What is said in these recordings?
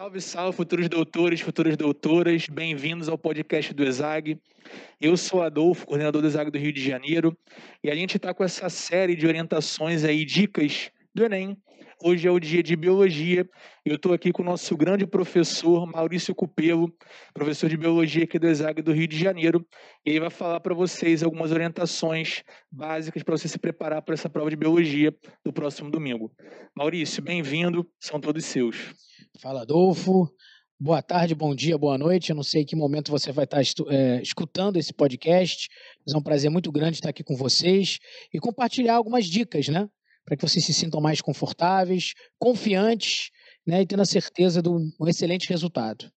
Salve, salve, futuros doutores, futuras doutoras, bem-vindos ao podcast do ESAG. Eu sou Adolfo, coordenador do ESAG do Rio de Janeiro, e a gente está com essa série de orientações aí, dicas do Enem. Hoje é o dia de biologia eu estou aqui com o nosso grande professor Maurício Cupelo, professor de biologia aqui do ESAG do Rio de Janeiro, e ele vai falar para vocês algumas orientações básicas para você se preparar para essa prova de biologia do próximo domingo. Maurício, bem-vindo, são todos seus. Fala, Adolfo. Boa tarde, bom dia, boa noite. Eu não sei em que momento você vai estar é, escutando esse podcast, mas é um prazer muito grande estar aqui com vocês e compartilhar algumas dicas, né? Para que vocês se sintam mais confortáveis, confiantes né, e tendo a certeza de um excelente resultado.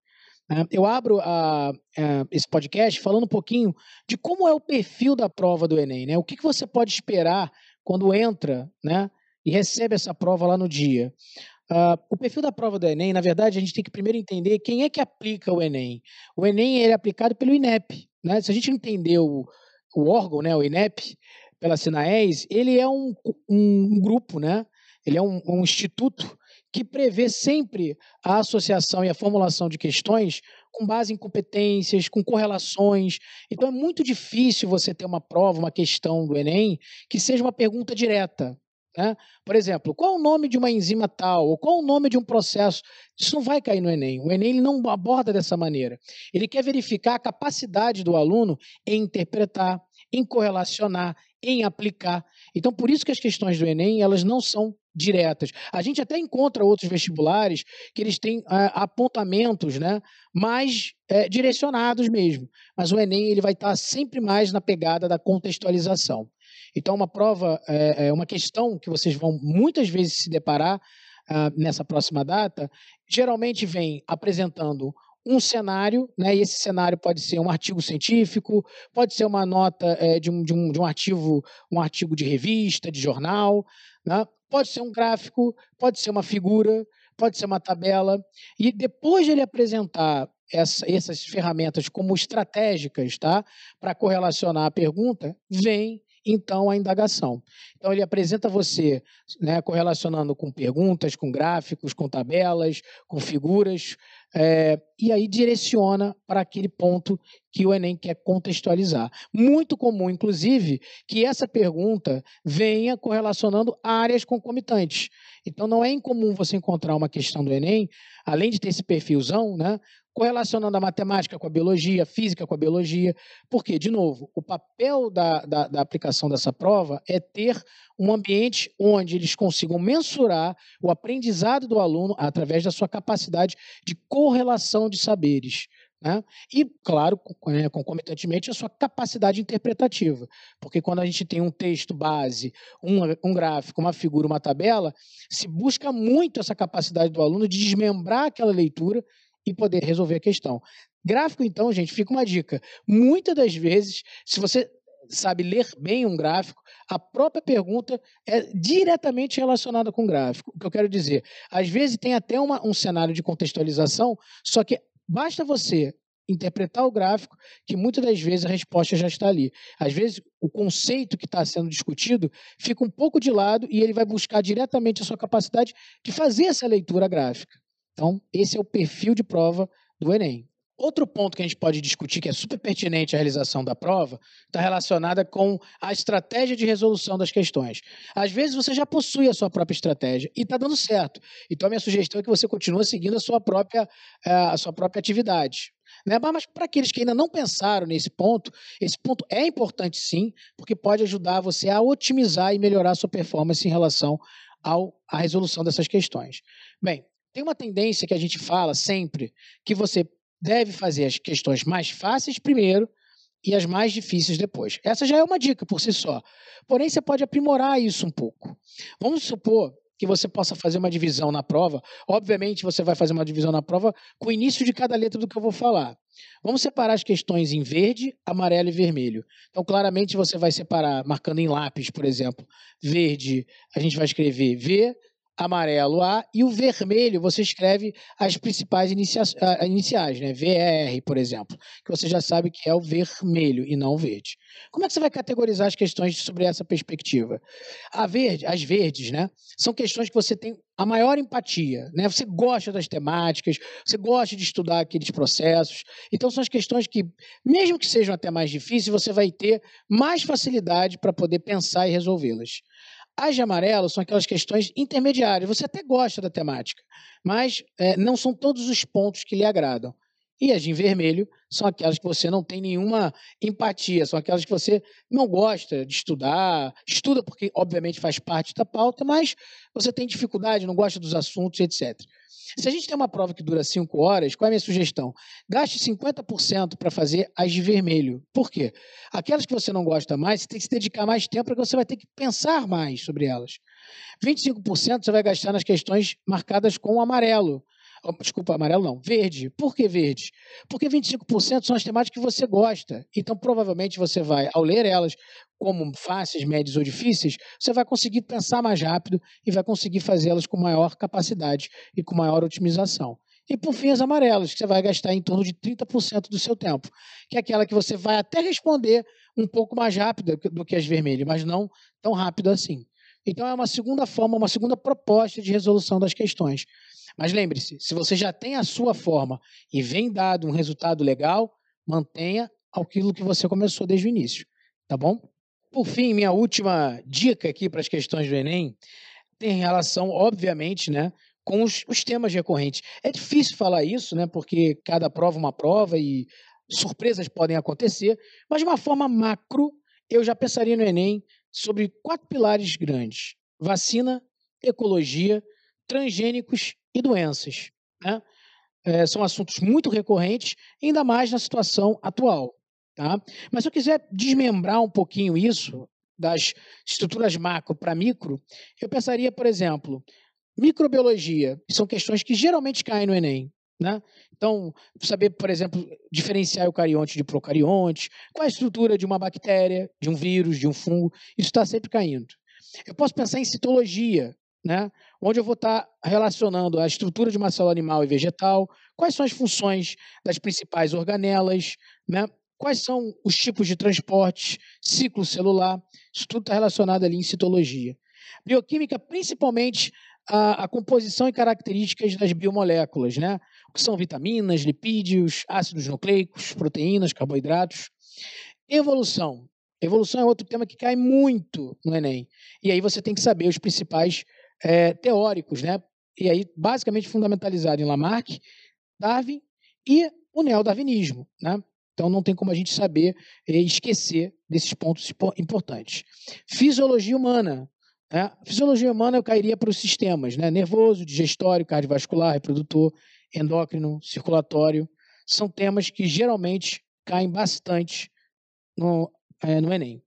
Né. Eu abro a, a, esse podcast falando um pouquinho de como é o perfil da prova do Enem, né? O que, que você pode esperar quando entra, né? E recebe essa prova lá no dia. Uh, o perfil da prova do Enem, na verdade, a gente tem que primeiro entender quem é que aplica o Enem. O Enem é aplicado pelo INEP. Né? Se a gente entender o, o órgão, né, o INEP, pela Sinaes, ele é um, um, grupo, né? ele é um, um instituto que prevê sempre a associação e a formulação de questões com base em competências, com correlações. Então é muito difícil você ter uma prova, uma questão do Enem, que seja uma pergunta direta. Né? Por exemplo, qual o nome de uma enzima tal, ou qual o nome de um processo? Isso não vai cair no Enem. O Enem ele não aborda dessa maneira. Ele quer verificar a capacidade do aluno em interpretar, em correlacionar, em aplicar. Então, por isso que as questões do Enem elas não são diretas. A gente até encontra outros vestibulares que eles têm ah, apontamentos né, mais é, direcionados mesmo. Mas o Enem ele vai estar sempre mais na pegada da contextualização. Então, uma prova, é, é uma questão que vocês vão muitas vezes se deparar uh, nessa próxima data, geralmente vem apresentando um cenário, né? E esse cenário pode ser um artigo científico, pode ser uma nota é, de, um, de, um, de um artigo, um artigo de revista, de jornal, né? pode ser um gráfico, pode ser uma figura, pode ser uma tabela. E depois de ele apresentar essa, essas ferramentas como estratégicas, tá? Para correlacionar a pergunta, vem então a indagação. Então ele apresenta você, né, correlacionando com perguntas, com gráficos, com tabelas, com figuras, é, e aí direciona para aquele ponto que o Enem quer contextualizar. Muito comum, inclusive, que essa pergunta venha correlacionando áreas concomitantes. Então não é incomum você encontrar uma questão do Enem, além de ter esse perfilzão, né, correlacionando a matemática com a biologia, a física com a biologia, porque, de novo, o papel da, da, da, aplicação dessa prova é ter um ambiente onde eles consigam mensurar o aprendizado do aluno através da sua capacidade de correlação de saberes. Né? E, claro, é, concomitantemente, a sua capacidade interpretativa. Porque quando a gente tem um texto base, um, um gráfico, uma figura, uma tabela, se busca muito essa capacidade do aluno de desmembrar aquela leitura e poder resolver a questão. Gráfico, então, gente, fica uma dica. Muitas das vezes, se você sabe ler bem um gráfico, a própria pergunta é diretamente relacionada com o gráfico. O que eu quero dizer, às vezes tem até uma, um cenário de contextualização, só que basta você interpretar o gráfico, que muitas das vezes a resposta já está ali. Às vezes, o conceito que está sendo discutido fica um pouco de lado e ele vai buscar diretamente a sua capacidade de fazer essa leitura gráfica. Então, esse é o perfil de prova do Enem. Outro ponto que a gente pode discutir, que é super pertinente à realização da prova, está relacionada com a estratégia de resolução das questões. Às vezes você já possui a sua própria estratégia e está dando certo. Então a minha sugestão é que você continue seguindo a sua própria, eh, a sua própria atividade. Né? Mas para aqueles que ainda não pensaram nesse ponto, esse ponto é importante sim, porque pode ajudar você a otimizar e melhorar a sua performance em relação ao, à resolução dessas questões. Bem, tem uma tendência que a gente fala sempre que você deve fazer as questões mais fáceis primeiro e as mais difíceis depois. Essa já é uma dica por si só. Porém, você pode aprimorar isso um pouco. Vamos supor que você possa fazer uma divisão na prova. Obviamente, você vai fazer uma divisão na prova com o início de cada letra do que eu vou falar. Vamos separar as questões em verde, amarelo e vermelho. Então, claramente, você vai separar, marcando em lápis, por exemplo. Verde, a gente vai escrever V, amarelo A e o vermelho você escreve as principais inicia iniciais, né? VR, por exemplo, que você já sabe que é o vermelho e não o verde. Como é que você vai categorizar as questões sobre essa perspectiva? A verde, as verdes, né? São questões que você tem a maior empatia, né? Você gosta das temáticas, você gosta de estudar aqueles processos. Então são as questões que, mesmo que sejam até mais difíceis, você vai ter mais facilidade para poder pensar e resolvê-las. As de amarelo são aquelas questões intermediárias. Você até gosta da temática, mas é, não são todos os pontos que lhe agradam. E as de vermelho são aquelas que você não tem nenhuma empatia, são aquelas que você não gosta de estudar, estuda porque, obviamente, faz parte da pauta, mas você tem dificuldade, não gosta dos assuntos, etc. Se a gente tem uma prova que dura cinco horas, qual é a minha sugestão? Gaste 50% para fazer as de vermelho. Por quê? Aquelas que você não gosta mais, você tem que se dedicar mais tempo, porque você vai ter que pensar mais sobre elas. 25% você vai gastar nas questões marcadas com amarelo. Desculpa, amarelo não, verde. Por que verde? Porque 25% são as temáticas que você gosta. Então, provavelmente, você vai, ao ler elas como fáceis, médias ou difíceis, você vai conseguir pensar mais rápido e vai conseguir fazê-las com maior capacidade e com maior otimização. E por fim, as amarelas, que você vai gastar em torno de 30% do seu tempo, que é aquela que você vai até responder um pouco mais rápido do que as vermelhas, mas não tão rápido assim. Então, é uma segunda forma, uma segunda proposta de resolução das questões. Mas lembre-se, se você já tem a sua forma e vem dado um resultado legal, mantenha aquilo que você começou desde o início, tá bom? Por fim, minha última dica aqui para as questões do Enem tem relação, obviamente, né, com os, os temas recorrentes. É difícil falar isso, né, porque cada prova é uma prova e surpresas podem acontecer, mas de uma forma macro, eu já pensaria no Enem sobre quatro pilares grandes: vacina, ecologia, transgênicos e doenças. Né? É, são assuntos muito recorrentes, ainda mais na situação atual. Tá? Mas se eu quiser desmembrar um pouquinho isso, das estruturas macro para micro, eu pensaria, por exemplo, microbiologia, que são questões que geralmente caem no Enem. Né? Então, saber, por exemplo, diferenciar eucarionte de procarionte, qual a estrutura de uma bactéria, de um vírus, de um fungo, isso está sempre caindo. Eu posso pensar em citologia, né? onde eu vou estar relacionando a estrutura de uma célula animal e vegetal, quais são as funções das principais organelas, né? quais são os tipos de transporte, ciclo celular, isso tudo está relacionado ali em citologia. Bioquímica, principalmente a, a, composição e características das biomoléculas, né? O que são vitaminas, lipídios, ácidos nucleicos, proteínas, carboidratos. Evolução. Evolução é outro tema que cai muito no Enem. E aí você tem que saber os principais é, teóricos, né? E aí, basicamente, fundamentalizado em Lamarck, Darwin e o neodarwinismo, né? Então não tem como a gente saber e esquecer desses pontos importantes. Fisiologia humana. Né? Fisiologia humana eu cairia para os sistemas, né? Nervoso, digestório, cardiovascular, reprodutor, endócrino, circulatório. São temas que geralmente caem bastante no, é, no Enem.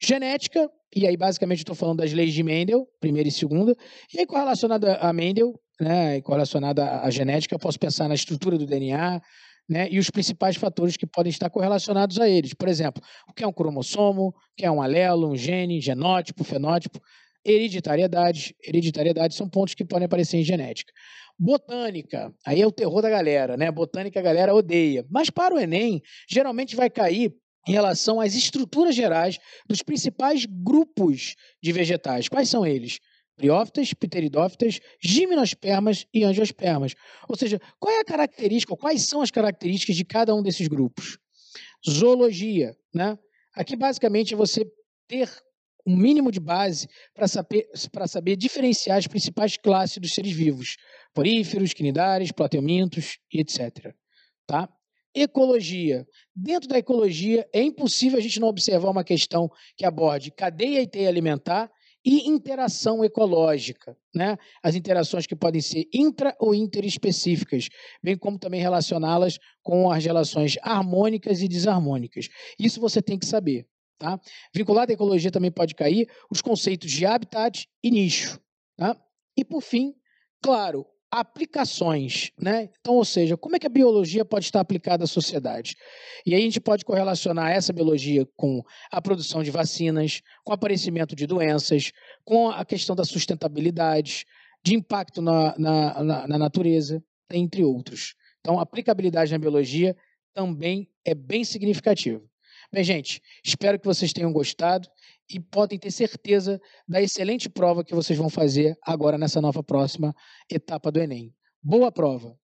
Genética, e aí basicamente estou falando das leis de Mendel, primeira e segunda, e aí correlacionada a Mendel, né, correlacionada à genética, eu posso pensar na estrutura do DNA, né, e os principais fatores que podem estar correlacionados a eles. Por exemplo, o que é um cromossomo, o que é um alelo, um gene, genótipo, fenótipo, hereditariedade. Hereditariedade são pontos que podem aparecer em genética. Botânica, aí é o terror da galera, né? Botânica a galera odeia. Mas para o Enem, geralmente vai cair em relação às estruturas gerais dos principais grupos de vegetais. Quais são eles? Briófitas, pteridófitas, gimnospermas e angiospermas. Ou seja, qual é a característica, quais são as características de cada um desses grupos? Zoologia, né? Aqui basicamente é você ter um mínimo de base para saber, saber diferenciar as principais classes dos seres vivos, poríferos, quinidários, plateumintos e etc. Tá? Ecologia. Dentro da ecologia, é impossível a gente não observar uma questão que aborde cadeia e teia alimentar e interação ecológica, né? As interações que podem ser intra ou interespecíficas, bem como também relacioná-las com as relações harmônicas e desarmônicas. Isso você tem que saber, tá? Vinculado à ecologia também pode cair os conceitos de habitat e nicho, tá? E por fim, claro, aplicações, né? Então, ou seja, como é que a biologia pode estar aplicada à sociedade? E aí a gente pode correlacionar essa biologia com a produção de vacinas, com o aparecimento de doenças, com a questão da sustentabilidade, de impacto na, na, na, na natureza, entre outros. Então, a aplicabilidade na biologia também é bem significativa. Bem, gente, espero que vocês tenham gostado e podem ter certeza da excelente prova que vocês vão fazer agora nessa nova próxima etapa do Enem. Boa prova!